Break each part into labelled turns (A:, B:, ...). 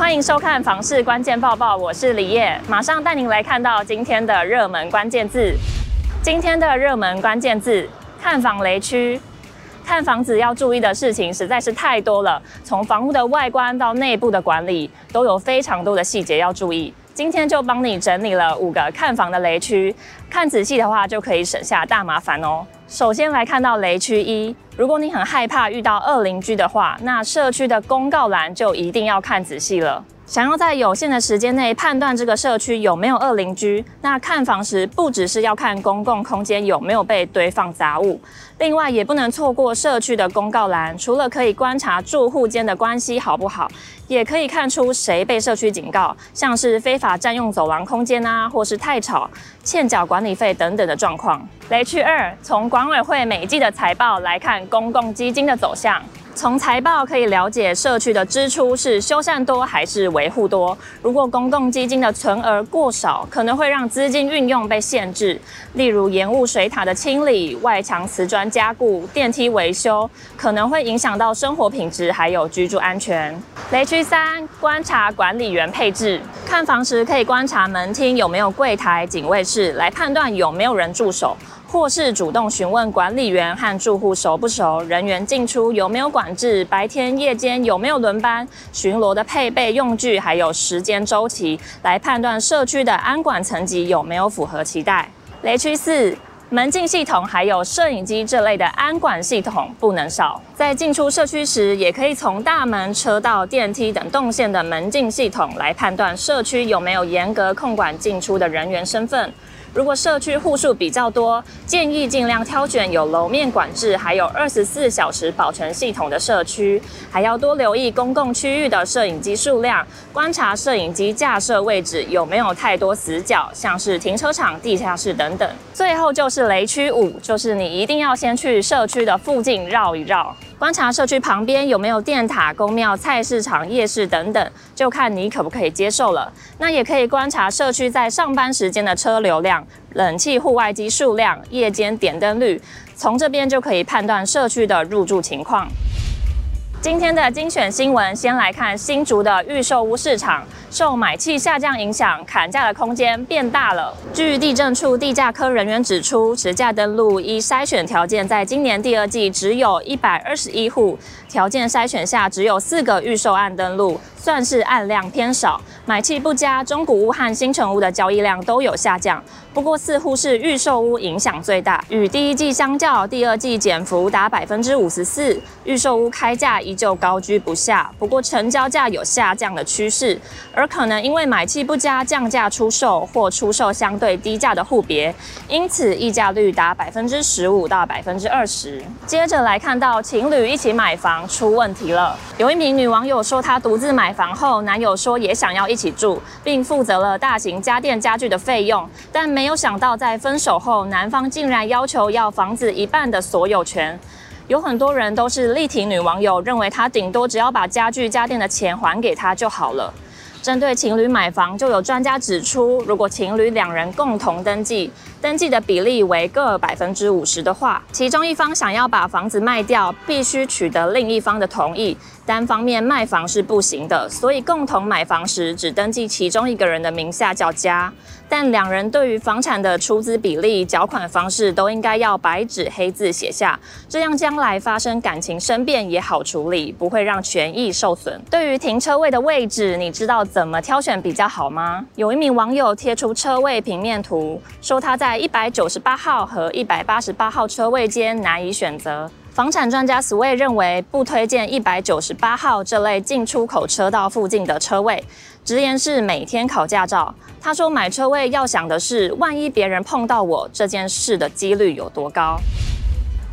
A: 欢迎收看房市关键报报，我是李叶，马上带您来看到今天的热门关键字。今天的热门关键字：看房雷区。看房子要注意的事情实在是太多了，从房屋的外观到内部的管理，都有非常多的细节要注意。今天就帮你整理了五个看房的雷区，看仔细的话就可以省下大麻烦哦。首先来看到雷区一，如果你很害怕遇到恶邻居的话，那社区的公告栏就一定要看仔细了。想要在有限的时间内判断这个社区有没有恶邻居，那看房时不只是要看公共空间有没有被堆放杂物，另外也不能错过社区的公告栏。除了可以观察住户间的关系好不好，也可以看出谁被社区警告，像是非法占用走廊空间啊，或是太吵、欠缴管管理费等等的状况。雷区二，从管委会每季的财报来看公共基金的走向。从财报可以了解社区的支出是修缮多还是维护多。如果公共基金的存额过少，可能会让资金运用被限制，例如延误水塔的清理、外墙瓷砖加固、电梯维修，可能会影响到生活品质还有居住安全。雷区三，观察管理员配置。看房时可以观察门厅有没有柜台、警卫室，来判断有没有人驻守。或是主动询问管理员和住户熟不熟，人员进出有没有管制，白天夜间有没有轮班，巡逻的配备用具还有时间周期，来判断社区的安管层级有没有符合期待。雷区四，门禁系统还有摄影机这类的安管系统不能少，在进出社区时，也可以从大门、车道、电梯等动线的门禁系统来判断社区有没有严格控管进出的人员身份。如果社区户数比较多，建议尽量挑选有楼面管制，还有二十四小时保存系统的社区，还要多留意公共区域的摄影机数量，观察摄影机架设位置有没有太多死角，像是停车场、地下室等等。最后就是雷区五，就是你一定要先去社区的附近绕一绕。观察社区旁边有没有电塔、公庙、菜市场、夜市等等，就看你可不可以接受了。那也可以观察社区在上班时间的车流量、冷气、户外机数量、夜间点灯率，从这边就可以判断社区的入住情况。今天的精选新闻，先来看新竹的预售屋市场。受买气下降影响，砍价的空间变大了。据地政处地价科人员指出，持价登录依筛选条件，在今年第二季只有一百二十一户，条件筛选下只有四个预售案登录，算是案量偏少。买气不佳，中古屋和新成屋的交易量都有下降。不过似乎是预售屋影响最大，与第一季相较，第二季减幅达百分之五十四，预售屋开价依旧高居不下。不过成交价有下降的趋势。而可能因为买气不佳降价出售，或出售相对低价的户别，因此溢价率达百分之十五到百分之二十。接着来看到情侣一起买房出问题了，有一名女网友说她独自买房后，男友说也想要一起住，并负责了大型家电家具的费用，但没有想到在分手后，男方竟然要求要房子一半的所有权。有很多人都是力挺女网友，认为她顶多只要把家具家电的钱还给她就好了。针对情侣买房，就有专家指出，如果情侣两人共同登记，登记的比例为各百分之五十的话，其中一方想要把房子卖掉，必须取得另一方的同意，单方面卖房是不行的。所以共同买房时，只登记其中一个人的名下叫家。但两人对于房产的出资比例、缴款方式都应该要白纸黑字写下，这样将来发生感情生变也好处理，不会让权益受损。对于停车位的位置，你知道怎么挑选比较好吗？有一名网友贴出车位平面图，说他在一百九十八号和一百八十八号车位间难以选择。房产专家 Sway 认为，不推荐一百九十八号这类进出口车道附近的车位。直言是每天考驾照。他说，买车位要想的是，万一别人碰到我这件事的几率有多高。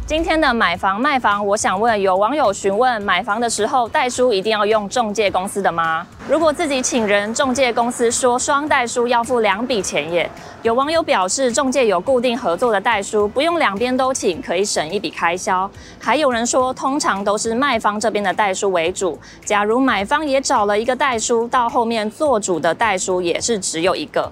A: 今天的买房卖房，我想问有网友询问：买房的时候代书一定要用中介公司的吗？如果自己请人，中介公司说双代书要付两笔钱耶。有网友表示，中介有固定合作的代书，不用两边都请，可以省一笔开销。还有人说，通常都是卖方这边的代书为主。假如买方也找了一个代书，到后面做主的代书也是只有一个。